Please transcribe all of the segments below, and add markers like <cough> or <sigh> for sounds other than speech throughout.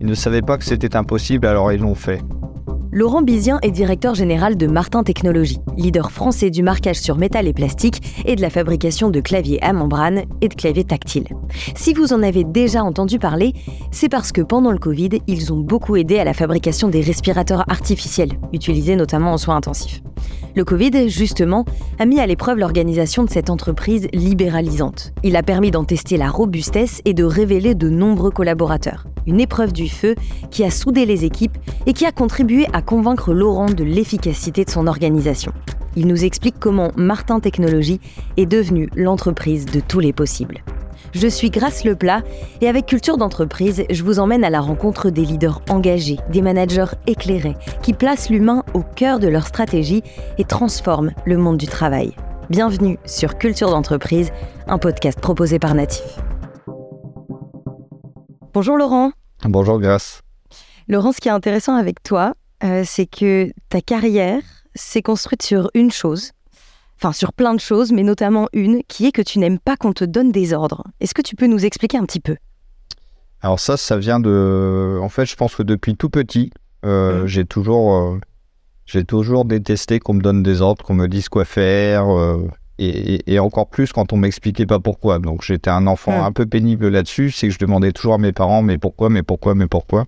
Ils ne savaient pas que c'était impossible, alors ils l'ont fait. Laurent Bizien est directeur général de Martin Technologies, leader français du marquage sur métal et plastique et de la fabrication de claviers à membrane et de claviers tactiles. Si vous en avez déjà entendu parler, c'est parce que pendant le Covid, ils ont beaucoup aidé à la fabrication des respirateurs artificiels, utilisés notamment en soins intensifs. Le Covid, justement, a mis à l'épreuve l'organisation de cette entreprise libéralisante. Il a permis d'en tester la robustesse et de révéler de nombreux collaborateurs. Une épreuve du feu qui a soudé les équipes et qui a contribué à convaincre Laurent de l'efficacité de son organisation. Il nous explique comment Martin Technologies est devenue l'entreprise de tous les possibles. Je suis Grace Leplat et avec Culture d'entreprise, je vous emmène à la rencontre des leaders engagés, des managers éclairés, qui placent l'humain au cœur de leur stratégie et transforment le monde du travail. Bienvenue sur Culture d'entreprise, un podcast proposé par Natif. Bonjour Laurent. Bonjour Grace. Laurent, ce qui est intéressant avec toi, euh, c'est que ta carrière s'est construite sur une chose, enfin sur plein de choses, mais notamment une, qui est que tu n'aimes pas qu'on te donne des ordres. Est-ce que tu peux nous expliquer un petit peu? Alors ça, ça vient de... En fait, je pense que depuis tout petit, euh, mmh. j'ai toujours, euh, j'ai toujours détesté qu'on me donne des ordres, qu'on me dise quoi faire, euh, et, encore plus quand on m'expliquait pas pourquoi. Donc j'étais un enfant mmh. un peu pénible là-dessus, c'est que je demandais toujours à mes parents, mais pourquoi, mais pourquoi, mais pourquoi?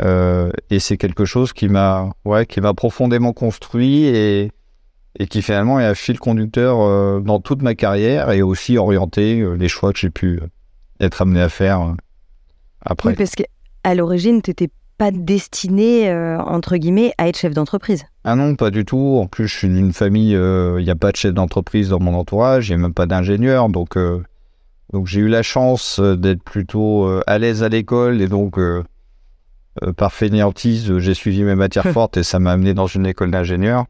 Et c'est quelque chose qui m'a, ouais, qui m'a profondément construit et et qui finalement est un fil conducteur euh, dans toute ma carrière et aussi orienté euh, les choix que j'ai pu euh, être amené à faire après. Oui, parce qu'à l'origine, tu n'étais pas destiné, entre guillemets, à être chef d'entreprise. Ah non, pas du tout. En plus, je suis d'une famille, il n'y a pas de chef d'entreprise dans mon entourage, il n'y a même pas d'ingénieur. Donc, donc j'ai eu la chance d'être plutôt à l'aise à l'école et donc, par fainéantise, j'ai suivi mes matières <laughs> fortes et ça m'a amené dans une école d'ingénieur.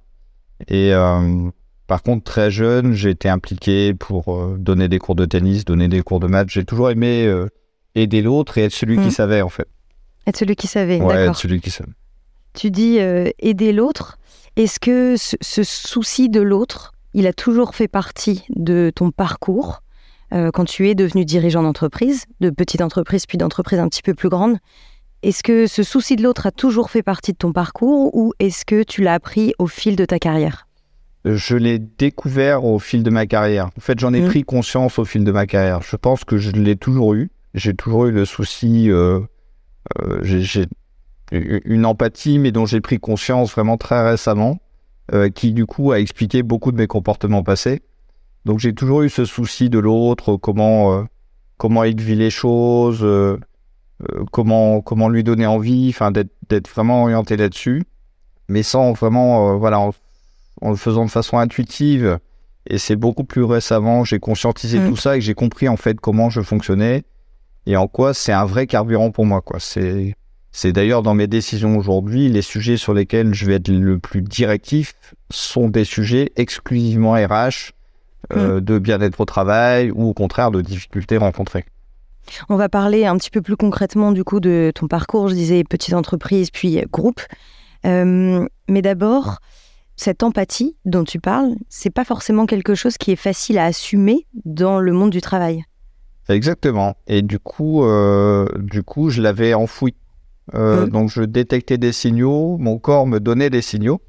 Et euh, par contre, très jeune, j'ai été impliqué pour euh, donner des cours de tennis, donner des cours de maths. J'ai toujours aimé euh, aider l'autre et être celui qui mmh. savait, en fait. Être celui qui savait, ouais, être celui qui savait. Tu dis aider l'autre. Est-ce que ce, souci de l'autre, il a toujours fait partie de ton parcours quand tu es devenu dirigeant d'entreprise, de petite entreprise puis d'entreprise un petit peu plus grande? Est-ce que ce souci de l'autre a toujours fait partie de ton parcours ou est-ce que tu l'as appris au fil de ta carrière? Je l'ai découvert au fil de ma carrière. En fait, j'en ai mmh. pris conscience au fil de ma carrière. Je pense que je l'ai toujours eu. J'ai toujours eu le souci, euh, euh, j'ai une empathie, mais dont j'ai pris conscience vraiment très récemment, euh, qui du coup a expliqué beaucoup de mes comportements passés. Donc j'ai toujours eu ce souci de l'autre, comment, comment il vit les choses comment, comment lui donner envie, enfin d'être vraiment orienté là-dessus, mais sans vraiment, euh, voilà, en, le faisant de façon intuitive. Et c'est beaucoup plus récemment, j'ai conscientisé mm. tout ça et j'ai compris en fait comment je fonctionnais et en quoi c'est un vrai carburant pour moi. Quoi. C'est, c'est d'ailleurs dans mes décisions aujourd'hui, les sujets sur lesquels je vais être le plus directif sont des sujets exclusivement RH, euh, mm. de bien-être au travail ou au contraire de difficultés rencontrées. On va parler un petit peu plus concrètement du coup de ton parcours. Je disais petite entreprise puis groupe. Euh, mais d'abord, cette empathie dont tu parles, c'est pas forcément quelque chose qui est facile à assumer dans le monde du travail. Exactement. Et du coup, euh, du coup, je l'avais enfoui. Euh, mmh. Donc, je détectais des signaux, mon corps me donnait des signaux.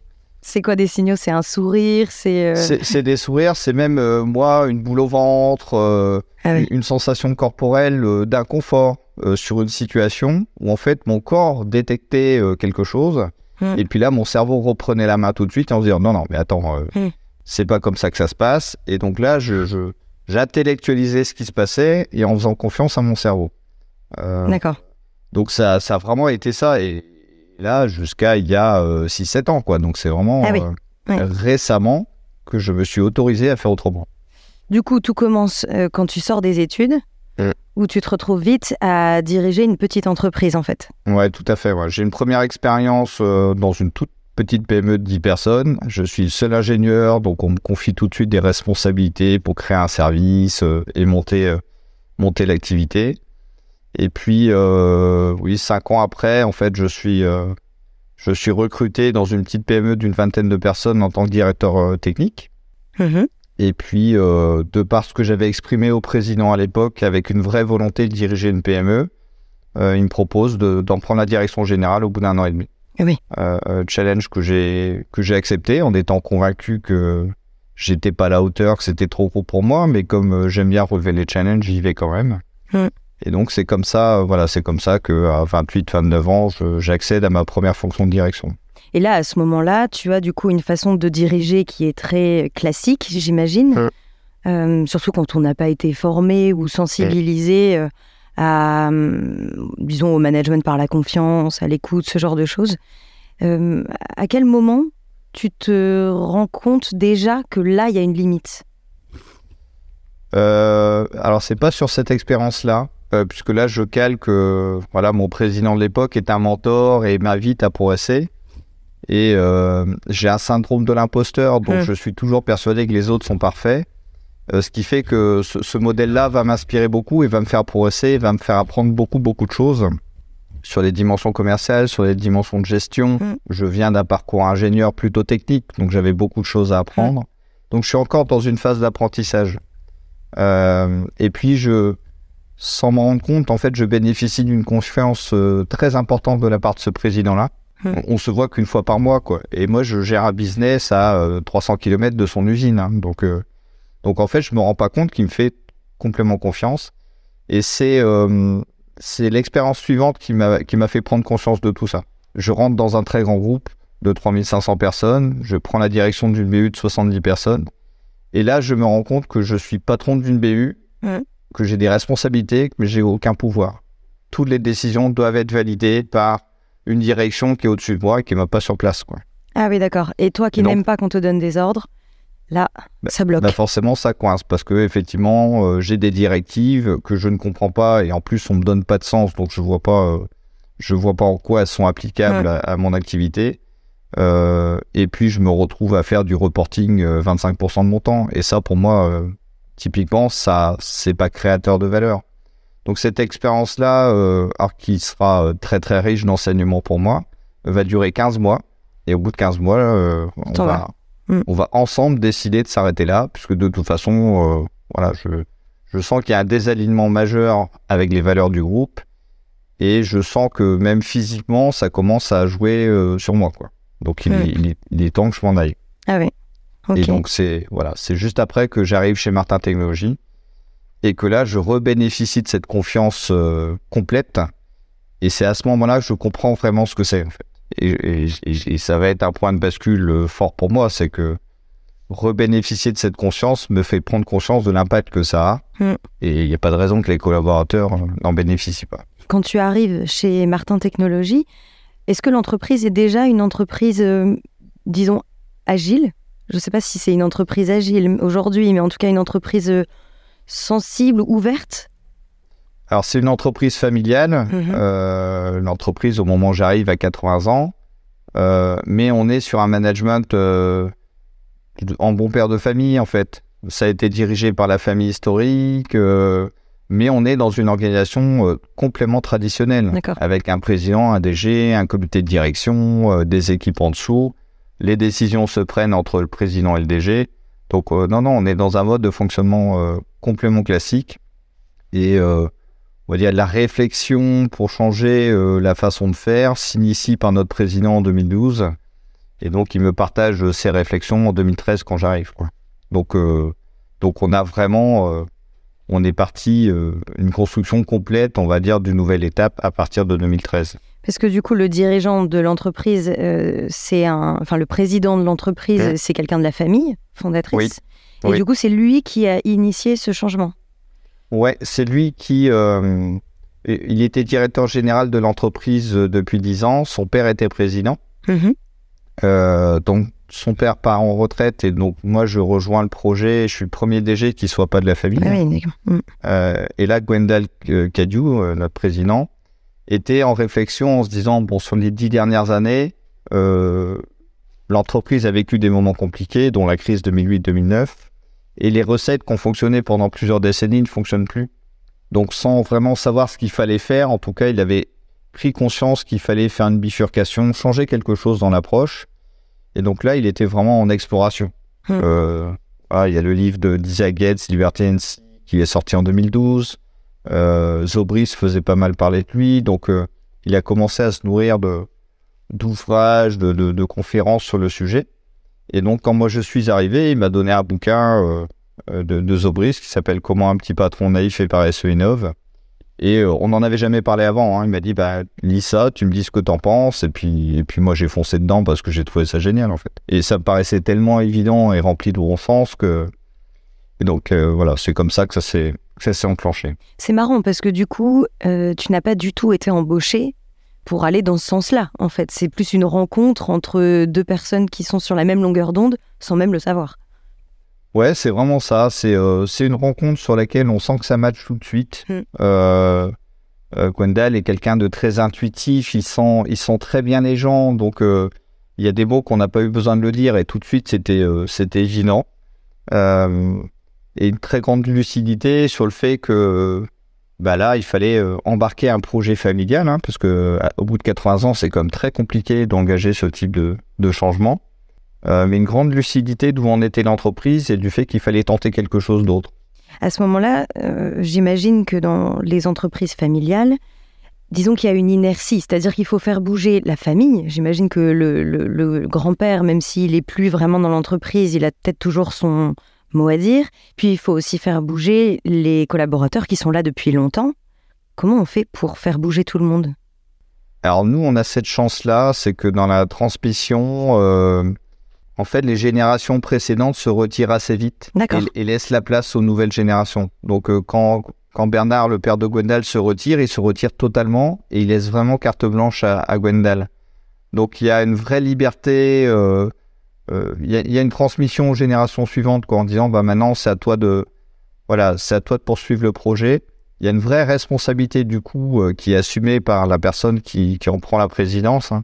C'est quoi des signaux? C'est un sourire C'est euh, des sourires, c'est même euh, moi une boule au ventre, euh, ah une sensation corporelle d'inconfort sur une situation où en fait mon corps détectait quelque chose hmm. et puis là mon cerveau reprenait la main tout de suite en se disant non non mais attends hmm. c'est pas comme ça que ça se passe et donc là je j'intellectualisais ce qui se passait et en faisant confiance à mon cerveau. D'accord. Donc ça ça a vraiment été ça et là jusqu'à il y a 6-7 euh, ans, quoi. Donc c'est vraiment ah euh, récemment que je me suis autorisé à faire autrement. Du coup, tout commence euh, quand tu sors des études, mm. où tu te retrouves vite à diriger une petite entreprise, en fait. Ouais, tout à fait. J'ai une première expérience dans une toute petite PME de 10 personnes. Je suis le seul ingénieur, donc on me confie tout de suite des responsabilités pour créer un service et monter, monter l'activité. Et puis, euh, oui, cinq ans après, en fait, je suis, euh, je suis recruté dans une petite PME d'une vingtaine de personnes en tant que directeur euh, technique. Mm-hmm. Et puis, de par ce que j'avais exprimé au président à l'époque, avec une vraie volonté de diriger une PME, il me propose d'en prendre la direction générale au bout d'un an et demi. Oui. challenge que j'ai que j'ai accepté en étant convaincu que j'étais pas à la hauteur, que c'était trop gros pour moi, mais comme j'aime bien relever les challenges, j'y vais quand même. Mm. Et donc c'est comme ça, voilà, c'est comme ça que à 28, 29 ans, j'accède à ma première fonction de direction. Et là, à ce moment-là, tu as du coup une façon de diriger qui est très classique, j'imagine. Mm. Euh, surtout quand on n'a pas été formé ou sensibilisé euh, à, hum, disons, au management par la confiance, à l'écoute, ce genre de choses. Euh, à quel moment tu te rends compte déjà que là, il y a une limite? Euh, Alors, c'est pas sur cette expérience-là. Euh, puisque là, je calque, voilà, mon président de l'époque est un mentor et m'invite à progresser. Et euh, j'ai un syndrome de l'imposteur, donc hum. je suis toujours persuadé que les autres sont parfaits. Euh, ce qui fait que ce, modèle-là va m'inspirer beaucoup et va me faire progresser, va me faire apprendre beaucoup, beaucoup de choses sur les dimensions commerciales, sur les dimensions de gestion. Hum. Je viens d'un parcours ingénieur plutôt technique, donc j'avais beaucoup de choses à apprendre. Hum. Donc je suis encore dans une phase d'apprentissage. et puis je, sans m'en rendre compte, en fait, je bénéficie d'une confiance euh, très importante de la part de ce président-là. Hmm. On, se voit qu'une fois par mois, quoi. Et moi, je gère un business à 300 euh, km de son usine. Hein. Donc, euh, donc, en fait, je me rends pas compte qu'il me fait complètement confiance. Et c'est c'est l'expérience suivante qui m'a fait prendre conscience de tout ça. Je rentre dans un très grand groupe de 3500 personnes. Je prends la direction d'une BU de 70 personnes. Et là, je me rends compte que je suis patron d'une BU. Hmm que j'ai des responsabilités, mais j'ai aucun pouvoir. Toutes les décisions doivent être validées par une direction qui est au-dessus de moi et qui ne pas sur place. Quoi. Ah oui, d'accord. Et toi qui n'aimes pas qu'on te donne des ordres, là, bah, ça bloque. Bah forcément, ça coince parce que effectivement, euh, j'ai des directives que je ne comprends pas et en plus, on me donne pas de sens, donc je vois pas, euh, je vois pas en quoi elles sont applicables à, mon activité. Euh, et puis, je me retrouve à faire du reporting 25% de mon temps. Et ça, pour moi, typiquement, ça, c'est pas créateur de valeur. Donc cette expérience-là, euh, qui sera euh, très très riche d'enseignements pour moi, va durer 15 mois. Et au bout de 15 mois, euh, on, va, mm. on va ensemble décider de s'arrêter là, puisque de toute façon, euh, voilà, je, je sens qu'il y a un désalignement majeur avec les valeurs du groupe. Et je sens que même physiquement, ça commence à jouer sur moi. Quoi. Donc il, mm. il, il, est temps que je m'en aille. Ah oui. Et donc, c'est voilà, c'est juste après que j'arrive chez Martin Technologies et que là, je rebénéficie de cette confiance euh, complète. Et c'est à ce moment-là que je comprends vraiment ce que c'est, en fait. Et, et, ça va être un point de bascule euh, fort pour moi, c'est que rebénéficier de cette conscience me fait prendre conscience de l'impact que ça a. Mm. Et il n'y a pas de raison que les collaborateurs euh, n'en bénéficient pas. Quand tu arrives chez Martin Technologies, est-ce que l'entreprise est déjà une entreprise, disons, agile? Je ne sais pas si c'est une entreprise agile aujourd'hui, mais en tout cas une entreprise euh, sensible, ouverte Alors c'est une entreprise familiale. Mhm. Euh, l'entreprise, au moment où j'arrive, à 80 ans. Euh, mais on est sur un management en bon père de famille, en fait. Ça a été dirigé par la famille historique, mais on est dans une organisation complètement traditionnelle, avec un président, un DG, un comité de direction, des équipes en dessous les décisions se prennent entre le président et le DG. Donc euh, non, non, on est dans un mode de fonctionnement euh, complètement classique. Et euh, on va dire la réflexion pour changer la façon de faire s'initie par notre président en 2012. Et donc il me partage ses réflexions en 2013 quand j'arrive. Donc, donc on a vraiment, on est parti une construction complète, on va dire, d'une nouvelle étape à partir de 2013. Parce que du coup, le dirigeant de l'entreprise, euh, c'est un, enfin le président de l'entreprise, mmh. c'est quelqu'un de la famille fondatrice. Et du coup, c'est lui qui a initié ce changement. Ouais, c'est lui qui, euh, il était directeur général de l'entreprise euh, depuis 10 ans. Son père était président. Mmh. donc son père part en retraite et donc moi je rejoins le projet. Je suis le premier DG qui soit pas de la famille. Ah oui, mmh. et là, Gwendal Cadieu, notre président, était en réflexion en se disant, bon, sur les dix dernières années, euh, l'entreprise a vécu des moments compliqués, dont la crise 2008-2009, et les recettes qui ont fonctionné pendant plusieurs décennies ne fonctionnent plus. Donc sans vraiment savoir ce qu'il fallait faire, en tout cas, il avait pris conscience qu'il fallait faire une bifurcation, changer quelque chose dans l'approche. Et donc là, il était vraiment en exploration. Hmm. Euh, il y a le livre de d'Isaac Gates, Liberty and qui est sorti en 2012. Euh, Zobris faisait pas mal parler de lui, donc euh, il a commencé à se nourrir d'ouvrages, de, de, conférences sur le sujet. Et donc, quand moi je suis arrivé, il m'a donné un bouquin euh, de, de, Zobris qui s'appelle Comment un petit patron naïf et paresseux innove. Et on n'en avait jamais parlé avant. Hein. Il m'a dit bah, lis ça, tu me dis ce que t'en penses. Et puis, et puis moi, j'ai foncé dedans parce que j'ai trouvé ça génial, en fait. Et ça me paraissait tellement évident et rempli de bon sens que. Et donc, euh, voilà, c'est comme ça que ça s'est, ça s'est enclenché. C'est marrant parce que du coup, euh, tu n'as pas du tout été embauché pour aller dans ce sens-là, en fait. C'est plus une rencontre entre deux personnes qui sont sur la même longueur d'onde sans même le savoir. Ouais, c'est vraiment ça. C'est euh, c'est une rencontre sur laquelle on sent que ça match tout de suite. Mm. Euh, euh, Gwendal est quelqu'un de très intuitif. Il sent, il sent très bien les gens. Donc, il y a des mots qu'on n'a pas eu besoin de le dire et tout de suite, c'était c'était évident. Euh, et une très grande lucidité sur le fait que bah là, il fallait euh, embarquer un projet familial, hein, parce que au bout de 80 ans, c'est même très compliqué d'engager ce type de, de changement. Euh, mais une grande lucidité d'où en était l'entreprise et du fait qu'il fallait tenter quelque chose d'autre. À ce moment-là, euh, j'imagine que dans les entreprises familiales, disons qu'il y a une inertie, c'est-à-dire qu'il faut faire bouger la famille. J'imagine que le grand-père, même s'il est plus vraiment dans l'entreprise, il a peut-être toujours son mot à dire. Puis il faut aussi faire bouger les collaborateurs qui sont là depuis longtemps. Comment on fait pour faire bouger tout le monde? Alors nous, on a cette chance-là, c'est que dans la transmission, euh, en fait, les générations précédentes se retirent assez vite et, et laissent la place aux nouvelles générations. Donc euh, quand, quand Bernard, le père de Gwendal, se retire, il se retire totalement et il laisse vraiment carte blanche à, à Gwendal. Donc il y a une vraie liberté, euh, il y, a, il y a une transmission aux générations suivantes quoi, en disant bah maintenant c'est à toi de voilà c'est à toi de poursuivre le projet. Il y a une vraie responsabilité du coup euh, qui est assumée par la personne qui, qui en prend la présidence. hein.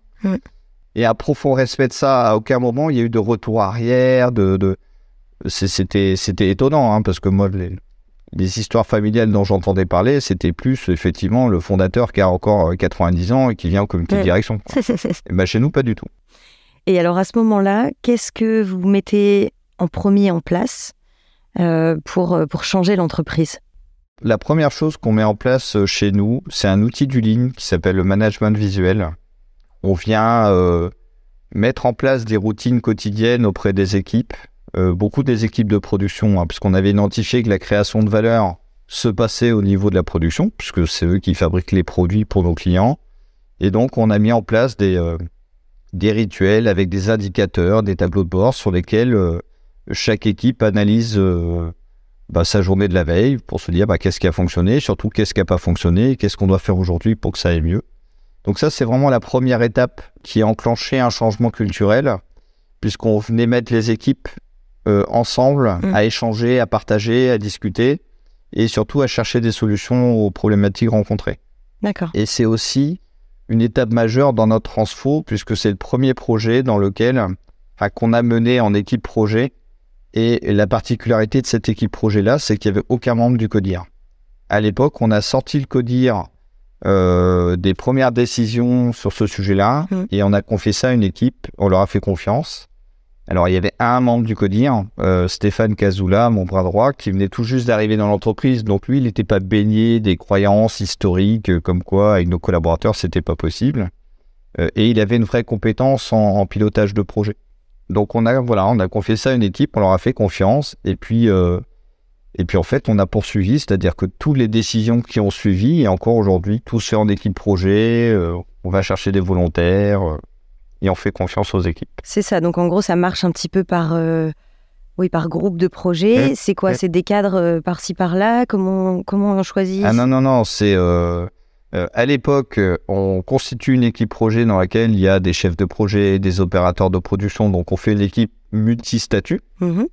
Et à profond respect de ça, à aucun moment il y a eu de retour arrière, de, de... c'est- c'était étonnant hein, parce que moi les, les histoires familiales dont j'entendais parler, c'était plus effectivement le fondateur qui a encore euh, 90 ans et qui vient au comité de direction. <laughs> Et ben, chez nous pas du tout. Et alors à ce moment-là, qu'est-ce que vous mettez en premier en place euh, pour, euh, pour changer l'entreprise? La première chose qu'on met en place euh, chez nous, c'est un outil du Lean qui s'appelle le management visuel. On vient mettre en place des routines quotidiennes auprès des équipes, beaucoup des équipes de production, hein, puisqu'on avait identifié que la création de valeur se passait au niveau de la production, puisque c'est eux qui fabriquent les produits pour nos clients. Et donc, on a mis en place des, des rituels avec des indicateurs, des tableaux de bord sur lesquels euh, chaque équipe analyse euh, bah, sa journée de la veille pour se dire bah, qu'est-ce qui a fonctionné, surtout qu'est-ce qui n'a pas fonctionné, qu'est-ce qu'on doit faire aujourd'hui pour que ça aille mieux. Donc ça, c'est vraiment la première étape qui a enclenché un changement culturel, puisqu'on venait mettre les équipes euh, ensemble Mm. à échanger, à partager, à discuter, et surtout à chercher des solutions aux problématiques rencontrées. D'accord. Et c'est aussi une étape majeure dans notre transfo, puisque c'est le premier projet dans lequel, enfin, qu'on a mené en équipe projet. Et la particularité de cette équipe projet-là, c'est qu'il n'y avait aucun membre du CODIR. À l'époque, on a sorti le CODIR euh, des premières décisions sur ce sujet-là, Mhm. et on a confié ça à une équipe, on leur a fait confiance. Alors, il y avait un membre du CODIR, euh, Stéphane Cazoula, mon bras droit, qui venait tout juste d'arriver dans l'entreprise. Donc, lui, il n'était pas baigné des croyances historiques, euh, comme quoi, avec nos collaborateurs, c'était pas possible. Euh, et il avait une vraie compétence en, pilotage de projet. Donc, on a, voilà, on a confié ça à une équipe, on leur a fait confiance. Et puis, et puis en fait, on a poursuivi, c'est-à-dire que toutes les décisions qui ont suivi, et encore aujourd'hui, tout se fait en équipe projet, on va chercher des volontaires, et on fait confiance aux équipes. C'est ça. Donc en gros, ça marche un petit peu par, euh, oui, par groupe de projets. Ouais, C'est quoi? Ouais. C'est des cadres euh, par-ci par-là? Comment comment on choisit? Ah non, non, non, c'est... euh, à l'époque, on constitue une équipe projet dans laquelle il y a des chefs de projet, des opérateurs de production, donc on fait une équipe multi-statut. Mhm.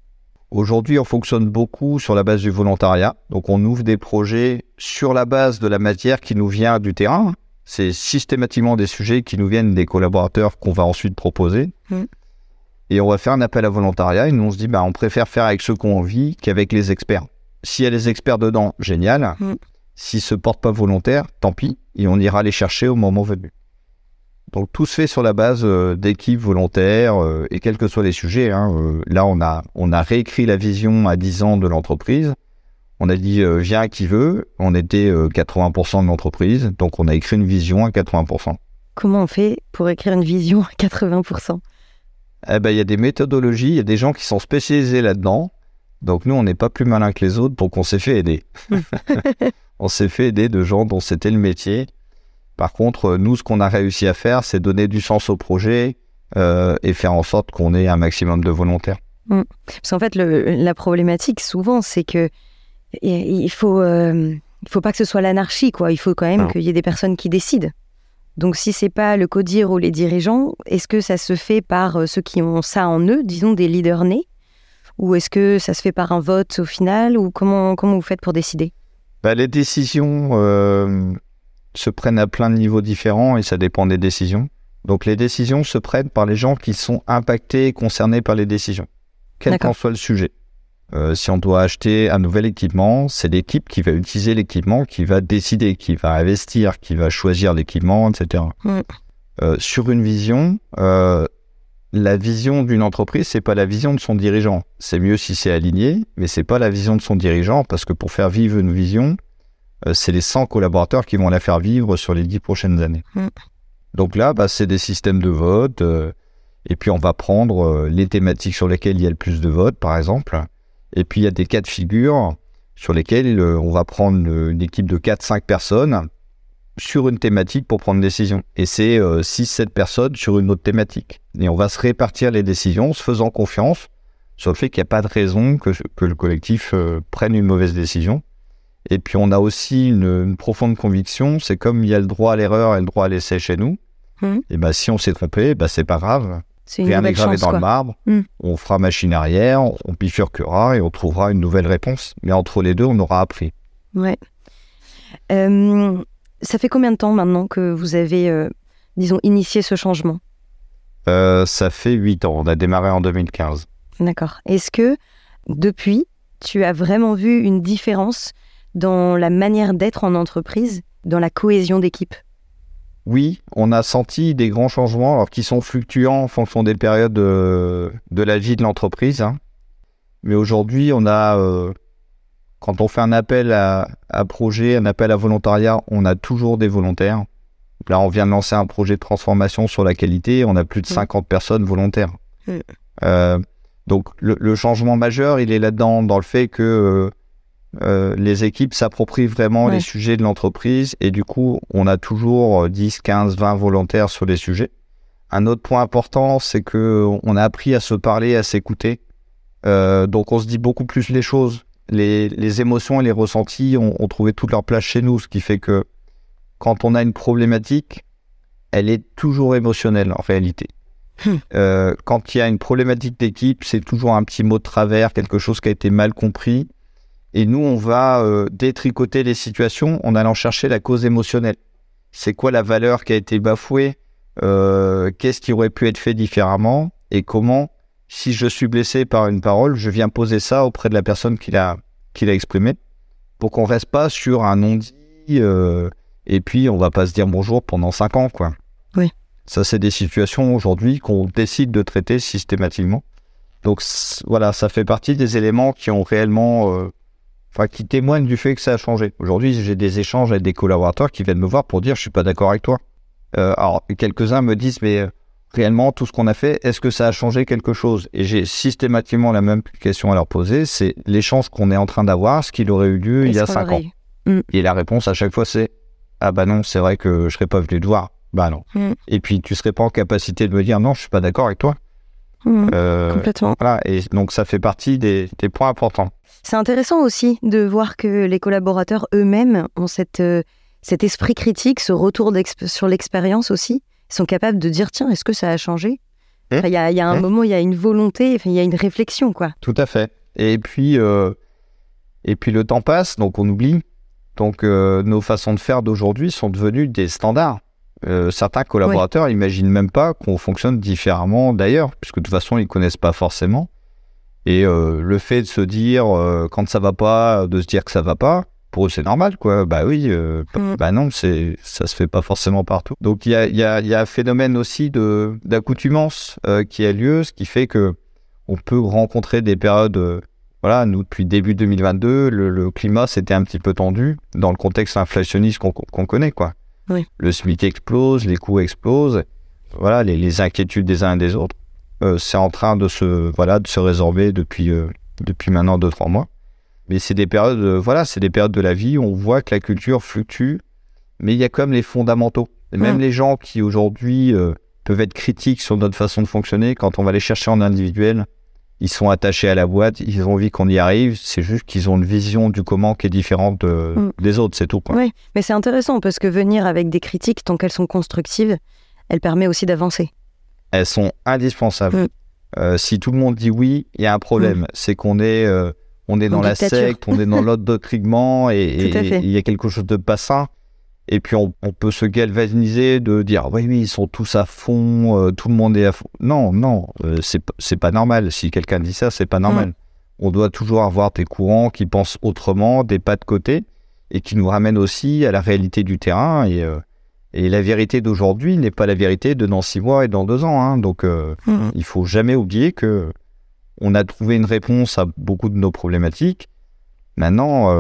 Aujourd'hui, on fonctionne beaucoup sur la base du volontariat. Donc, on ouvre des projets sur la base de la matière qui nous vient du terrain. C'est systématiquement des sujets qui nous viennent des collaborateurs qu'on va ensuite proposer. Mm. Et on va faire un appel à volontariat et nous, on se dit, bah, on préfère faire avec ceux qui ont envie qu'avec les experts. S'il y a des experts dedans, génial. Mm. S'ils se portent pas volontaires, tant pis. Et on ira les chercher au moment venu. Donc tout se fait sur la base euh, d'équipes volontaires euh, et quels que soient les sujets. hein, euh, là, on a, on a réécrit la vision à 10 ans de l'entreprise. On a dit viens qui veut. On était 80% de l'entreprise, donc on a écrit une vision à 80%. Comment on fait pour écrire une vision à 80% Eh ben, il y a des méthodologies, il y a des gens qui sont spécialisés là-dedans. Donc nous, on n'est pas plus malin que les autres, donc on s'est fait aider. <laughs> <laughs> on s'est fait aider de gens dont c'était le métier. Par contre, nous, ce qu'on a réussi à faire, c'est donner du sens au projet euh, et faire en sorte qu'on ait un maximum de volontaires. Mm. Parce qu'en fait, la problématique, souvent, c'est que il faut, euh, il faut pas que ce soit l'anarchie, quoi. Il faut quand même qu'il y ait des personnes qui décident. Donc, si c'est pas le codir ou les dirigeants, est-ce que ça se fait par euh, ceux qui ont ça en eux, disons des leaders nés? Ou est-ce que ça se fait par un vote au final? Ou comment, comment vous faites pour décider? Bah, Les décisions euh, se prennent à plein de niveaux différents et ça dépend des décisions. Donc les décisions se prennent par les gens qui sont impactés et concernés par les décisions, quel qu'en soit le sujet. Euh, si on doit acheter un nouvel équipement, c'est l'équipe qui va utiliser l'équipement, qui va décider, qui va investir, qui va choisir l'équipement, etc. Mm. Euh, sur une vision, la vision d'une entreprise, c'est pas la vision de son dirigeant. C'est mieux si c'est aligné, mais c'est pas la vision de son dirigeant parce que pour faire vivre une vision, euh, c'est les 100 collaborateurs qui vont la faire vivre sur les 10 prochaines années. Mm. Donc là, bah, c'est des systèmes de vote. Euh, et puis on va prendre euh, les thématiques sur lesquelles il y a le plus de votes, par exemple. Et puis il y a des cas de figure sur lesquels on va prendre une équipe de 4-5 personnes sur une thématique pour prendre une décision. Et c'est 6-7 personnes sur une autre thématique. Et on va se répartir les décisions en se faisant confiance sur le fait qu'il n'y a pas de raison que, le collectif euh, prenne une mauvaise décision. Et puis on a aussi une, profonde conviction, c'est comme il y a le droit à l'erreur et le droit à l'essai chez nous, mmh. et ben si on s'est trompé, ben c'est pas grave. Rien n'est gravé dans le marbre. Mmh. On fera machine arrière, on bifurquera et on trouvera une nouvelle réponse. Mais entre les deux, on aura appris. Ouais. Euh, ça fait combien de temps maintenant que vous avez, euh, disons, initié ce changement? Euh, ça fait 8 ans. On a démarré en 2015. D'accord. Est-ce que depuis, tu as vraiment vu une différence dans la manière d'être en entreprise, dans la cohésion d'équipe? Oui, on a senti des grands changements alors, qui sont fluctuants en fonction des périodes de, la vie de l'entreprise. Hein. Mais aujourd'hui, on a, euh, quand on fait un appel à, à projet, un appel à volontariat, on a toujours des volontaires. Là, on vient de lancer un projet de transformation sur la qualité. On a plus de 50 mm. personnes volontaires. Mm. Euh, donc, le, changement majeur, il est là-dedans, dans le fait que euh, euh, les équipes s'approprient vraiment les sujets de l'entreprise. Et du coup, on a toujours 10, 15, 20 volontaires sur les sujets. Un autre point important, c'est que on a appris à se parler, à s'écouter. donc, on se dit beaucoup plus les choses. Les, émotions et les ressentis ont, ont trouvé toute leur place chez nous, ce qui fait que quand on a une problématique, elle est toujours émotionnelle en réalité. Hmm. Euh, quand il y a une problématique d'équipe, c'est toujours un petit mot de travers, quelque chose qui a été mal compris. Et nous, on va euh, détricoter les situations en allant chercher la cause émotionnelle. C'est quoi la valeur qui a été bafouée euh, Qu'est-ce qui aurait pu être fait différemment Et comment, si je suis blessé par une parole, je viens poser ça auprès de la personne qui l'a qui l'a exprimé, pour qu'on reste pas sur un non-dit et puis on va pas se dire bonjour pendant cinq ans, quoi. Oui. Ça, c'est des situations aujourd'hui qu'on décide de traiter systématiquement. Donc voilà, ça fait partie des éléments qui ont réellement, euh, enfin, qui témoignent du fait que ça a changé. Aujourd'hui, j'ai des échanges avec des collaborateurs qui viennent me voir pour dire je suis pas d'accord avec toi. Euh, alors quelques-uns me disent mais euh, réellement tout ce qu'on a fait, est-ce que ça a changé quelque chose? Et j'ai systématiquement la même question à leur poser, c'est l'échange qu'on est en train d'avoir, ce qu'il aurait eu lieu il y a cinq ans. Mm. Et la réponse à chaque fois c'est ah bah non, c'est vrai que je serais pas venu te voir. Bah non. Mm. Et puis tu serais pas en capacité de me dire non, je suis pas d'accord avec toi. Mm. Euh, complètement. Voilà, et donc ça fait partie des, points importants. C'est intéressant aussi de voir que les collaborateurs eux-mêmes ont cette, euh, cet esprit critique, ce retour sur l'expérience aussi. Ils sont capables de dire tiens, est-ce que ça a changé? Mmh. Il y, a, y, a un mmh. moment, il y a une volonté, il y a une réflexion, quoi. Tout à fait. Et puis, euh, et puis le temps passe, donc on oublie. Donc euh, nos façons de faire d'aujourd'hui sont devenues des standards. Euh, certains collaborateurs n'imaginent même pas qu'on fonctionne différemment d'ailleurs, puisque de toute façon ils connaissent pas forcément. Et euh, le fait de se dire quand ça va pas, de se dire que ça va pas, pour eux c'est normal quoi. Bah oui, mm. bah non, c'est ça se fait pas forcément partout. Donc il y a, y, a, y a, un phénomène aussi de d'accoutumance qui a lieu, ce qui fait que on peut rencontrer des périodes voilà, nous, depuis début 2022, le, climat s'était un petit peu tendu dans le contexte inflationniste qu'on connaît, quoi. Le SMIC explose, les coûts explosent, voilà, les, inquiétudes des uns et des autres. Euh, c'est en train de se, voilà, de se résorber depuis, euh, depuis maintenant 2-3 mois. Mais c'est des périodes, euh, voilà, c'est des périodes de la vie où on voit que la culture fluctue, mais il y a comme les fondamentaux. Et même les gens qui aujourd'hui peuvent être critiques sur notre façon de fonctionner, quand on va les chercher en individuel, ils sont attachés à la boîte, ils ont envie qu'on y arrive. C'est juste qu'ils ont une vision du comment qui est différente mm. des autres, c'est tout. Quoi. Oui, mais c'est intéressant parce que venir avec des critiques, tant qu'elles sont constructives, elles permettent aussi d'avancer. Elles sont indispensables. Mm. Euh, si tout le monde dit oui, il y a un problème. Mm. C'est qu'on est, euh, on est dans la secte, on est dans <laughs> l'autre doctrinement et il y a quelque chose de pas sain. Et puis on, peut se galvaniser de dire oui, oui, ils sont tous à fond, euh, tout le monde est à fond. Non, non, c'est pas normal. Si quelqu'un dit ça, c'est pas normal. Mm. On doit toujours avoir des courants qui pensent autrement, des pas de côté, et qui nous ramènent aussi à la réalité du terrain. Et, et la vérité d'aujourd'hui n'est pas la vérité de dans six mois et dans deux ans. Hein. Donc mm. il faut jamais oublier que on a trouvé une réponse à beaucoup de nos problématiques. Maintenant,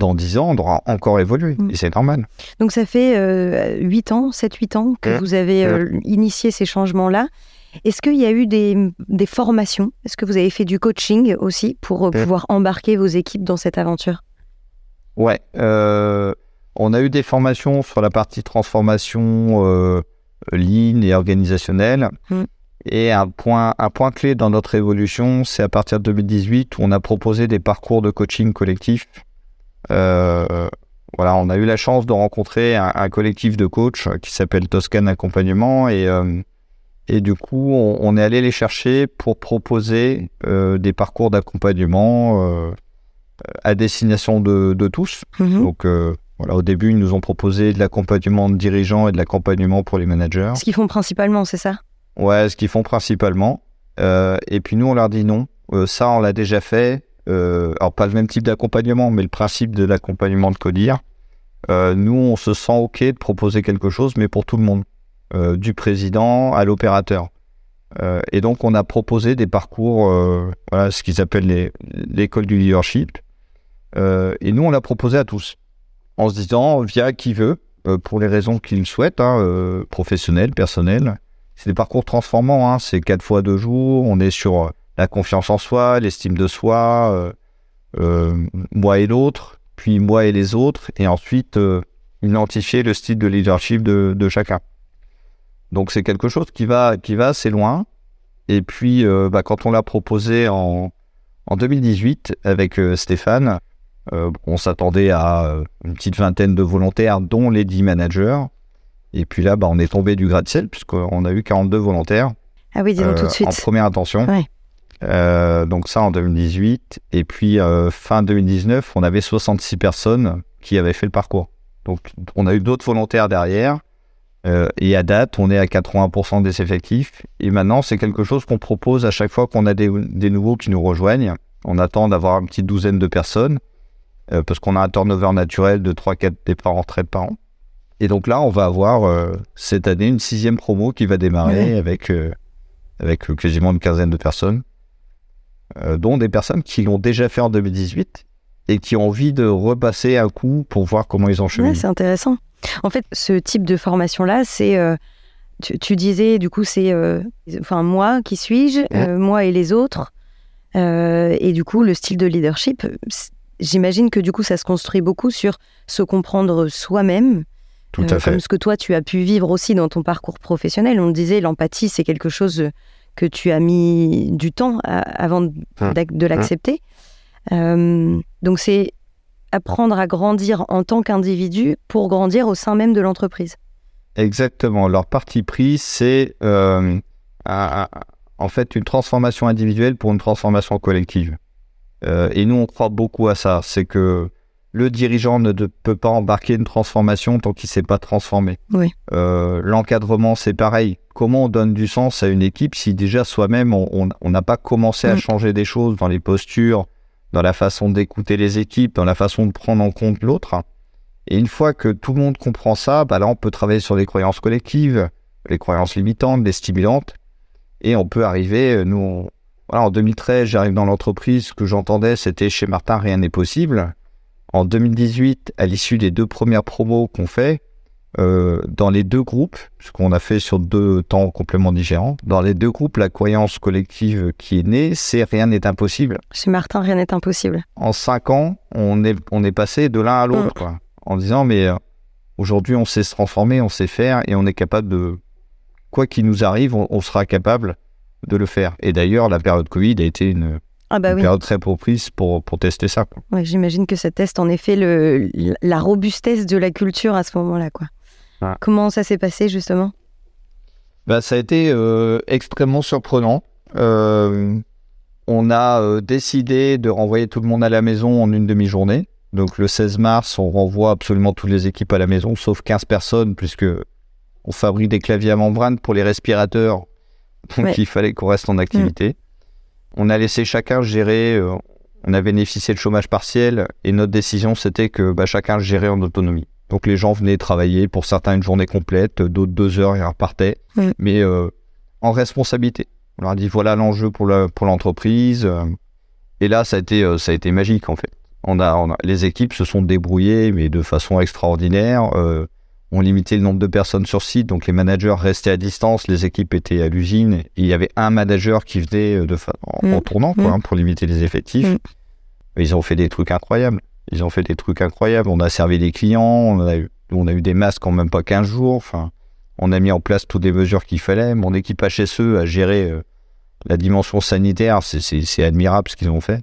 dans 10 ans, on aura encore évolué. Mm. Et c'est normal. Donc ça fait euh, 8 ans, 7-8 ans que mm. vous avez euh, mm. initié ces changements-là. Est-ce qu'il y a eu des, des formations? Est-ce que vous avez fait du coaching aussi pour euh, pouvoir embarquer vos équipes dans cette aventure? Ouais. Euh, on a eu des formations sur la partie transformation lean et organisationnelle. Et un point, un point clé dans notre évolution, c'est à partir de 2018 où on a proposé des parcours de coaching collectif euh, voilà, on a eu la chance de rencontrer un, collectif de coachs qui s'appelle Toscan Accompagnement et, euh, et du coup, on, est allé les chercher pour proposer euh, des parcours d'accompagnement à destination de, tous. Mhm. Donc, voilà, au début, ils nous ont proposé de l'accompagnement de dirigeants et de l'accompagnement pour les managers. Ce qu'ils font principalement, c'est ça? Ouais, ce qu'ils font principalement. et puis nous, on leur dit non. ça, on l'a déjà fait. Euh, alors pas le même type d'accompagnement, mais le principe de l'accompagnement de CODIR. Euh, nous, on se sent OK de proposer quelque chose, mais pour tout le monde, euh, du président à l'opérateur. et donc, on a proposé des parcours, voilà, ce qu'ils appellent l'école du leadership. et nous, on l'a proposé à tous, en se disant, via qui veut, pour les raisons qu'il souhaite, hein, professionnelles, personnelles. C'est des parcours transformants, hein, c'est quatre fois deux jours, on est sur la confiance en soi, l'estime de soi, euh, euh, moi et l'autre, puis moi et les autres, et ensuite euh, identifier le style de leadership de, chacun. Donc c'est quelque chose qui va, qui va assez loin. Et puis bah, quand on l'a proposé en 2018 avec Stéphane, on s'attendait à une petite vingtaine de volontaires, dont les 10 managers. Et puis là, bah, on est tombé du gratte-ciel, puisqu'on a eu 42 volontaires. Ah oui, disons tout de suite. En première intention. Euh, donc ça en 2018. Et puis euh, fin 2019, on avait 66 personnes qui avaient fait le parcours. Donc on a eu d'autres volontaires derrière. Euh, et à date, on est à 80% des effectifs. Et maintenant, c'est quelque chose qu'on propose à chaque fois qu'on a des, nouveaux qui nous rejoignent. On attend d'avoir une petite douzaine de personnes parce qu'on a un turnover naturel de 3-4 départs en retraite par an. Et donc là, on va avoir cette année une sixième promo qui va démarrer avec, avec quasiment une quinzaine de personnes. Euh, dont des personnes qui l'ont déjà fait en 2018 et qui ont envie de repasser un coup pour voir comment ils ont cheminé. c'est intéressant. En fait, ce type de formation-là, c'est... Euh, tu, disais, du coup, c'est... Euh, enfin, moi, qui suis-je Moi et les autres. et du coup, le style de leadership, j'imagine que du coup, ça se construit beaucoup sur se comprendre soi-même. Tout à fait. Comme ce que toi, tu as pu vivre aussi dans ton parcours professionnel. On disait, l'empathie, c'est quelque chose que tu as mis du temps avant de, hum. hum. l'accepter. Euh, donc c'est apprendre à grandir en tant qu'individu pour grandir au sein même de l'entreprise. Exactement. Leur parti pris, c'est euh, en fait une transformation individuelle pour une transformation collective. Euh, et nous, on croit beaucoup à ça. C'est que le dirigeant ne peut pas embarquer une transformation tant qu'il ne s'est pas transformé. Oui. Euh, l'encadrement, c'est pareil. Comment on donne du sens à une équipe si déjà soi-même, on n'a pas commencé à mm. changer des choses dans les postures, dans la façon d'écouter les équipes, dans la façon de prendre en compte l'autre? Et une fois que tout le monde comprend ça, bah là, on peut travailler sur les croyances collectives, les croyances limitantes, les stimulantes, et on peut arriver, nous, voilà, en 2013, j'arrive dans l'entreprise. Ce que j'entendais, c'était chez Martin, rien n'est possible. En 2018, à l'issue des deux premières promos qu'on fait, euh, dans les deux groupes, ce qu'on a fait sur deux temps complètement différents, dans les deux groupes, la croyance collective qui est née, c'est rien n'est impossible. Chez Martin, rien n'est impossible. En cinq ans, on est, on est passé de l'un à l'autre, quoi, en disant, mais euh, aujourd'hui, on sait se transformer, on sait faire et on est capable de, quoi qu'il nous arrive, on, sera capable de le faire. Et d'ailleurs, la période Covid a été une, ah bah période très propice pour, pour tester ça. Ouais, J'imagine que ça teste en effet le, la robustesse de la culture à ce moment-là. quoi. Comment ça s'est passé justement? Bah, Ça a été euh, extrêmement surprenant. Euh, on a euh, décidé de renvoyer tout le monde à la maison en une demi-journée. Donc le 16 mars, on renvoie absolument toutes les équipes à la maison, sauf 15 personnes, puisque on fabrique des claviers à membrane pour les respirateurs. Donc il fallait qu'on reste en activité. Mm. On a laissé chacun gérer, on a bénéficié de chômage partiel, et notre décision c'était que bah, chacun gérait en autonomie. Donc les gens venaient travailler, pour certains une journée complète, d'autres deux heures et repartaient, mais euh, en responsabilité. On leur a dit voilà l'enjeu pour l'entreprise. Euh, et là, ça a, été, euh, ça a été magique en fait. On a, les équipes se sont débrouillées, mais de façon extraordinaire. On limitait le nombre de personnes sur site, donc les managers restaient à distance, les équipes étaient à l'usine. Il y avait un manager qui venait de en, en, tournant quoi, hein, pour limiter les effectifs. Ils ont fait des trucs incroyables. Ils ont fait des trucs incroyables. On a servi des clients, on a eu, on a eu des masques en même pas 15 jours. Enfin, on a mis en place toutes les mesures qu'il fallait. Mon équipe HSE a géré euh, la dimension sanitaire. C'est admirable ce qu'ils ont fait.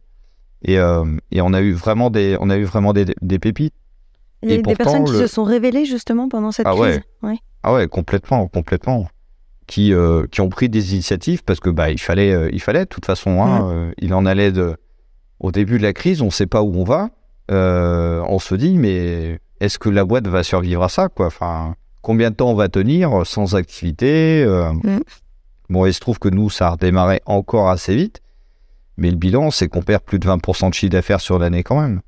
Et, euh, et, on a eu vraiment des, on a eu vraiment des, des pépites. Il y a des personnes qui se sont révélées justement pendant cette ah crise. Ouais. Ah ouais, complètement, complètement. Qui, euh, qui ont pris des initiatives parce que bah il fallait, il fallait de toute façon. Hein, il en allait de. Au début de la crise, on ne sait pas où on va. Euh, on se dit, mais est-ce que la boîte va survivre à ça quoi? Enfin, Combien de temps on va tenir sans activité euh? mm. Bon, il se trouve que nous, ça a redémarré encore assez vite, mais le bilan, c'est qu'on perd plus de 20% de chiffre d'affaires sur l'année quand même.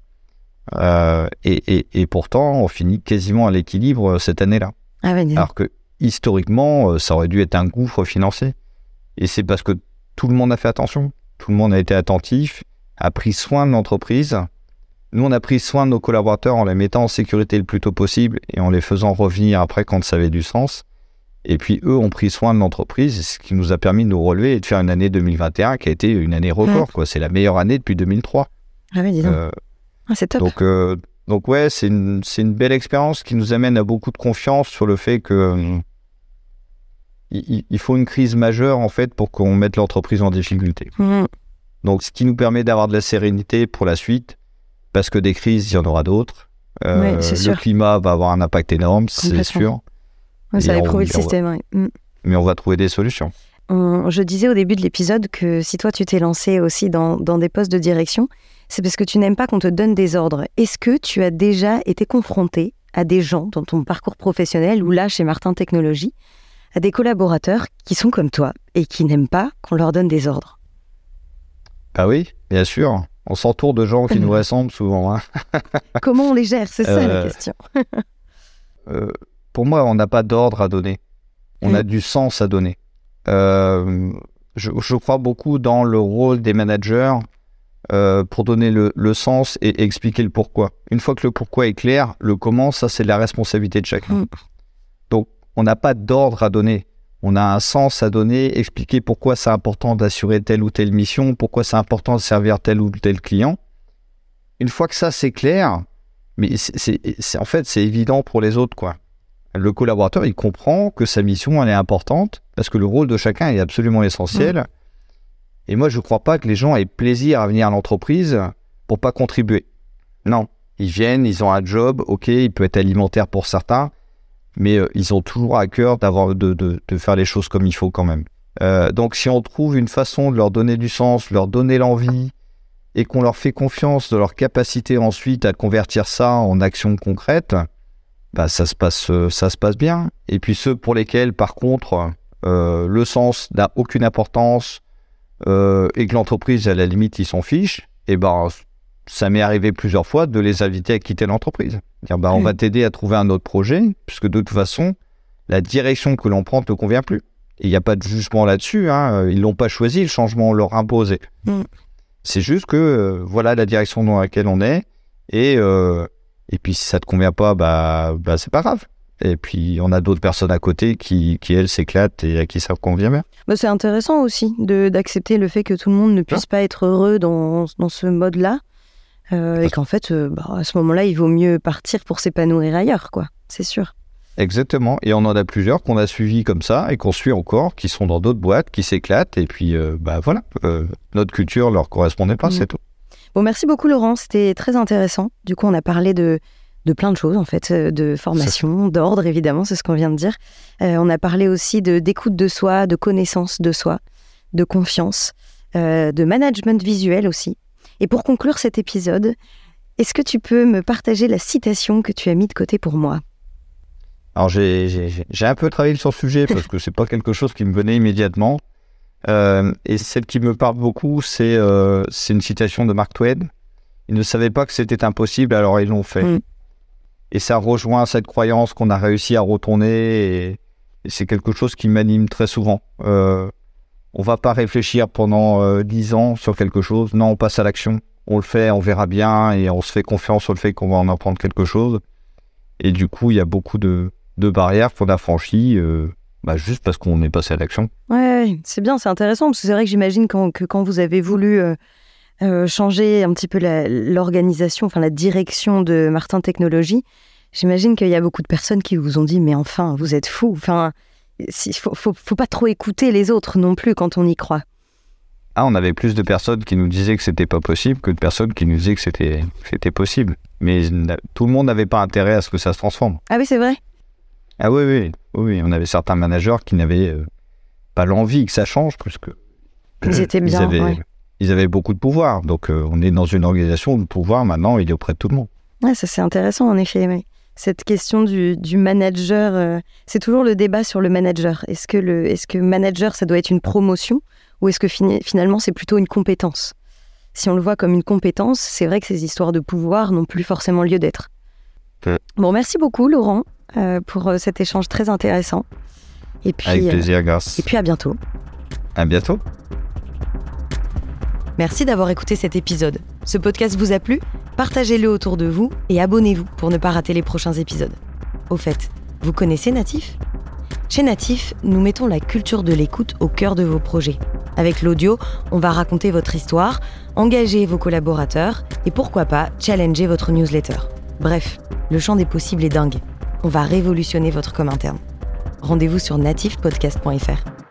Euh, et, pourtant, on finit quasiment à l'équilibre cette année-là. Ah Alors que historiquement, ça aurait dû être un gouffre financier. Et c'est parce que tout le monde a fait attention, tout le monde a été attentif, a pris soin de l'entreprise, nous, on a pris soin de nos collaborateurs en les mettant en sécurité le plus tôt possible et en les faisant revenir après quand ça avait du sens. Et puis, eux ont pris soin de l'entreprise, ce qui nous a permis de nous relever et de faire une année 2021 qui a été une année record. Quoi. C'est la meilleure année depuis 2003. Ah disons. Euh, ah, c'est top. Donc, euh, donc ouais, c'est une, une, belle expérience qui nous amène à beaucoup de confiance sur le fait que il, faut une crise majeure, en fait, pour qu'on mette l'entreprise en difficulté. Mmh. Donc, ce qui nous permet d'avoir de la sérénité pour la suite parce que des crises, il y en aura d'autres. Euh, le climat va avoir un impact énorme, c'est sûr. ça va éprouver le système. Mm. Mais on va trouver des solutions. je disais au début de l'épisode que si toi tu t'es lancé aussi dans, dans, des postes de direction, c'est parce que tu n'aimes pas qu'on te donne des ordres. Est-ce que tu as déjà été confronté à des gens dans ton parcours professionnel ou là chez Martin Technologies, à des collaborateurs qui sont comme toi et qui n'aiment pas qu'on leur donne des ordres? Bah oui, bien sûr on s'entoure de gens qui nous <laughs> ressemblent souvent. Hein. <laughs> Comment on les gère? C'est ça la euh, question. <laughs> Euh, pour moi, on n'a pas d'ordre à donner. On a mm. du sens à donner. Euh, je, crois beaucoup dans le rôle des managers pour donner le, sens et expliquer le pourquoi. Une fois que le pourquoi est clair, le comment, ça c'est la responsabilité de chacun. Mm. Donc, on n'a pas d'ordre à donner on a un sens à donner, expliquer pourquoi c'est important d'assurer telle ou telle mission, pourquoi c'est important de servir tel ou tel client. Une fois que ça c'est clair, mais c'est en fait c'est évident pour les autres quoi. Le collaborateur il comprend que sa mission elle est importante parce que le rôle de chacun est absolument essentiel. Mmh. Et moi je ne crois pas que les gens aient plaisir à venir à l'entreprise pour pas contribuer. Non, ils viennent, ils ont un job, ok, il peut être alimentaire pour certains, mais euh, ils ont toujours à cœur d'avoir de, de, de, faire les choses comme il faut quand même. Euh, donc si on trouve une façon de leur donner du sens, leur donner l'envie, et qu'on leur fait confiance de leur capacité ensuite à convertir ça en action concrète, bah ça se passe, euh, ça se passe bien. Et puis ceux pour lesquels, par contre, le sens n'a aucune importance euh, et que l'entreprise, à la limite, ils s'en fichent, et ben ça m'est arrivé plusieurs fois de les inviter à quitter l'entreprise. Dire, bah, on va t'aider à trouver un autre projet, puisque de toute façon, la direction que l'on prend ne te convient plus. Et il n'y a pas de jugement là-dessus. Hein. Ils l'ont pas choisi, le changement, on leur imposé. Mm. C'est juste que euh, voilà la direction dans laquelle on est. Et, euh, et puis si ça te convient pas, bah, bah c'est pas grave. Et puis on a d'autres personnes à côté qui, qui elles, s'éclatent et à qui ça convient bien. Bah, c'est intéressant aussi d'accepter le fait que tout le monde ne puisse pas être heureux dans, dans ce mode-là. Euh, et qu'en fait, bah, à ce moment-là, il vaut mieux partir pour s'épanouir ailleurs, quoi. C'est sûr. Exactement. Et on en a plusieurs qu'on a suivis comme ça et qu'on suit encore, qui sont dans d'autres boîtes, qui s'éclatent. Et puis, euh, bah voilà, euh, notre culture leur correspondait pas, c'est mmh. tout. Bon, merci beaucoup Laurent, c'était très intéressant. Du coup, on a parlé de, de plein de choses en fait, euh, de formation, d'ordre évidemment, c'est ce qu'on vient de dire. on a parlé aussi de d'écoute de soi, de connaissance de soi, de confiance, de management visuel aussi. Et pour conclure cet épisode, est-ce que tu peux me partager la citation que tu as mis de côté pour moi? Alors j'ai un peu travaillé sur le sujet parce que c'est pas quelque chose qui me venait immédiatement. Euh, et celle qui me parle beaucoup, c'est euh, une citation de Mark Twain. Ils ne savaient pas que c'était impossible, alors ils l'ont fait. Mm. Et ça rejoint cette croyance qu'on a réussi à retourner. Et, c'est quelque chose qui m'anime très souvent. Euh, on va pas réfléchir pendant euh, dix ans sur quelque chose. Non, on passe à l'action. On le fait, on verra bien et on se fait confiance sur le fait qu'on va en apprendre quelque chose. Et du coup, il y a beaucoup de, barrières qu'on a franchies euh, bah, juste parce qu'on est passé à l'action. Ouais, c'est bien, c'est intéressant, parce que c'est vrai que j'imagine que quand vous avez voulu euh, changer un petit peu l'organisation, enfin la direction de Martin Technologies, j'imagine qu'il y a beaucoup de personnes qui vous ont dit mais enfin, vous êtes fou, enfin, il faut, faut, faut, pas trop écouter les autres non plus quand on y croit. Ah, on avait plus de personnes qui nous disaient que c'était pas possible que de personnes qui nous disaient que c'était possible. Mais tout le monde n'avait pas intérêt à ce que ça se transforme. Ah oui, c'est vrai ah oui, oui, oui, on avait certains managers qui n'avaient euh, pas l'envie que ça change, puisque ils étaient bien. Ils avaient, ils avaient beaucoup de pouvoir. Donc euh, on est dans une organisation où le pouvoir maintenant il est auprès de tout le monde. Ouais, ça c'est intéressant en effet. Cette question du, du manager, euh, c'est toujours le débat sur le manager. Est-ce que le, est-ce que manager ça doit être une promotion ou est-ce que finalement c'est plutôt une compétence? Si on le voit comme une compétence, c'est vrai que ces histoires de pouvoir n'ont plus forcément lieu d'être. Bon, merci beaucoup Laurent. Euh, pour cet échange très intéressant. Et puis, Avec plaisir, euh, Et puis à bientôt. À bientôt. Merci d'avoir écouté cet épisode. Ce podcast vous a plu? Partagez-le autour de vous et abonnez-vous pour ne pas rater les prochains épisodes. Au fait, vous connaissez Natif? Chez Natif, nous mettons la culture de l'écoute au cœur de vos projets. Avec l'audio, on va raconter votre histoire, engager vos collaborateurs et pourquoi pas challenger votre newsletter. Bref, le champ des possibles est dingue on va révolutionner votre com interne. Rendez-vous sur natifpodcast.fr.